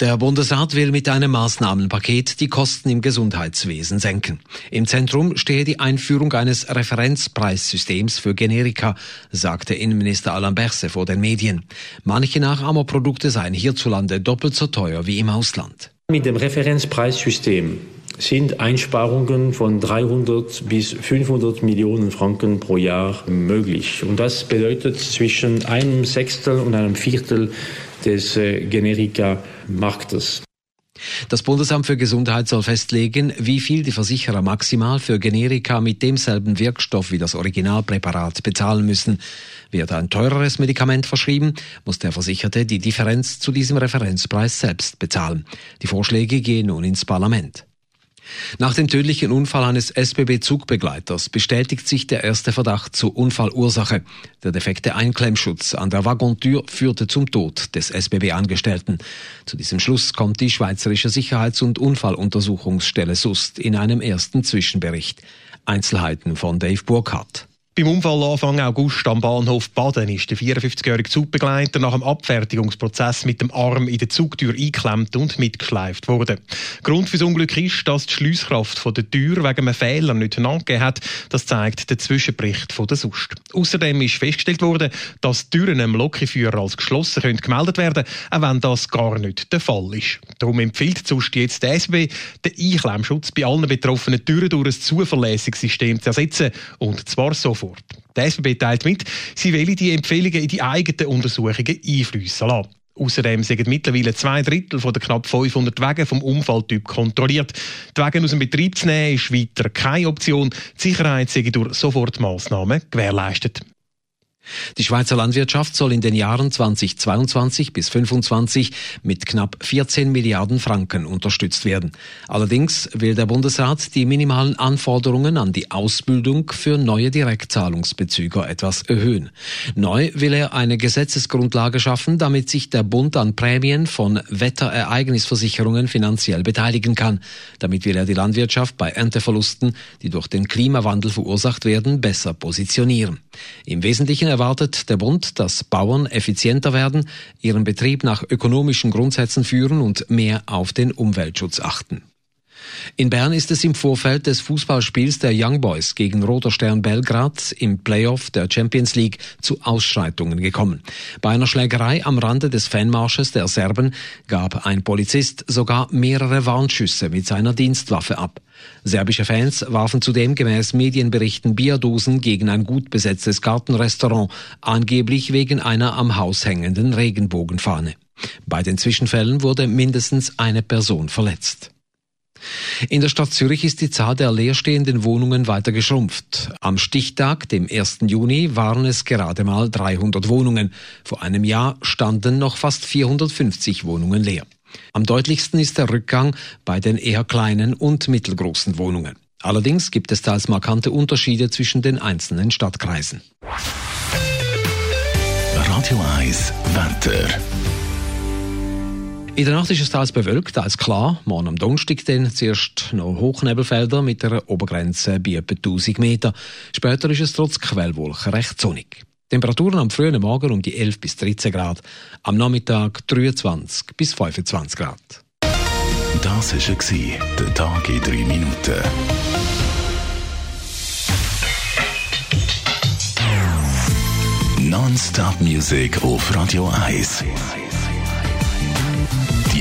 Der Bundesrat will mit einem Maßnahmenpaket die Kosten im Gesundheitswesen senken. Im Zentrum stehe die Einführung eines Referenzpreissystems für Generika, sagte Innenminister Alain Berset vor den Medien. Manche Nachahmerprodukte seien hierzulande doppelt so teuer wie im Ausland. Mit dem Referenzpreissystem sind Einsparungen von 300 bis 500 Millionen Franken pro Jahr möglich. Und das bedeutet zwischen einem Sechstel und einem Viertel des äh, Generika-Marktes. Das Bundesamt für Gesundheit soll festlegen, wie viel die Versicherer maximal für Generika mit demselben Wirkstoff wie das Originalpräparat bezahlen müssen. Wird ein teureres Medikament verschrieben, muss der Versicherte die Differenz zu diesem Referenzpreis selbst bezahlen. Die Vorschläge gehen nun ins Parlament. Nach dem tödlichen Unfall eines SBB-Zugbegleiters bestätigt sich der erste Verdacht zur Unfallursache. Der defekte Einklemmschutz an der Waggontür führte zum Tod des SBB-Angestellten. Zu diesem Schluss kommt die Schweizerische Sicherheits- und Unfalluntersuchungsstelle SUST in einem ersten Zwischenbericht. Einzelheiten von Dave Burkhardt. Beim Unfall Anfang August am Bahnhof Baden ist der 54-jährige Zugbegleiter nach dem Abfertigungsprozess mit dem Arm in der Zugtür eingeklemmt und mitgeschleift worden. Grund fürs Unglück ist, dass die Schliesskraft der Tür wegen einem Fehler nicht nachgegeben hat. Das zeigt der Zwischenbericht von der SUST. Außerdem ist festgestellt worden, dass Türen am Lokführer als geschlossen können gemeldet werden, auch wenn das gar nicht der Fall ist. Darum empfiehlt SUST jetzt der SB, den Einklemmschutz bei allen betroffenen Türen durch ein zuverlässiges System zu ersetzen und zwar sofort fort. Der SBB teilt mit, sie will die Empfehlungen in die eigenen Untersuchungen einfließen lassen. Außerdem sind mittlerweile zwei Drittel von den knapp 500 Wegen vom Unfalltyp kontrolliert. Die Wege aus dem Betrieb zu nehmen ist weiter keine Option. Die Sicherheit sei durch Sofortmaßnahmen gewährleistet. Die Schweizer Landwirtschaft soll in den Jahren 2022 bis 2025 mit knapp 14 Milliarden Franken unterstützt werden. Allerdings will der Bundesrat die minimalen Anforderungen an die Ausbildung für neue Direktzahlungsbezüger etwas erhöhen. Neu will er eine Gesetzesgrundlage schaffen, damit sich der Bund an Prämien von Wetterereignisversicherungen finanziell beteiligen kann. Damit will er die Landwirtschaft bei Ernteverlusten, die durch den Klimawandel verursacht werden, besser positionieren. Im Wesentlichen erwartet der Bund, dass Bauern effizienter werden, ihren Betrieb nach ökonomischen Grundsätzen führen und mehr auf den Umweltschutz achten. In Bern ist es im Vorfeld des Fußballspiels der Young Boys gegen Roter Stern Belgrad im Playoff der Champions League zu Ausschreitungen gekommen. Bei einer Schlägerei am Rande des Fanmarsches der Serben gab ein Polizist sogar mehrere Warnschüsse mit seiner Dienstwaffe ab. Serbische Fans warfen zudem gemäß Medienberichten Bierdosen gegen ein gut besetztes Gartenrestaurant, angeblich wegen einer am Haus hängenden Regenbogenfahne. Bei den Zwischenfällen wurde mindestens eine Person verletzt. In der Stadt Zürich ist die Zahl der leerstehenden Wohnungen weiter geschrumpft. Am Stichtag, dem 1. Juni, waren es gerade mal 300 Wohnungen. Vor einem Jahr standen noch fast 450 Wohnungen leer. Am deutlichsten ist der Rückgang bei den eher kleinen und mittelgroßen Wohnungen. Allerdings gibt es teils markante Unterschiede zwischen den einzelnen Stadtkreisen. Radio 1 Wetter. In der Nacht ist es teils bewölkt, teils klar. Morgen am Donnerstag dann zuerst noch Hochnebelfelder mit einer Obergrenze bei etwa 1000 Meter. Später ist es trotz Quellwolken recht sonnig. Temperaturen am frühen Morgen um die 11 bis 13 Grad, am Nachmittag 23 bis 25 Grad. Das war der Tag in 3 Minuten. Non-Stop Music auf Radio 1.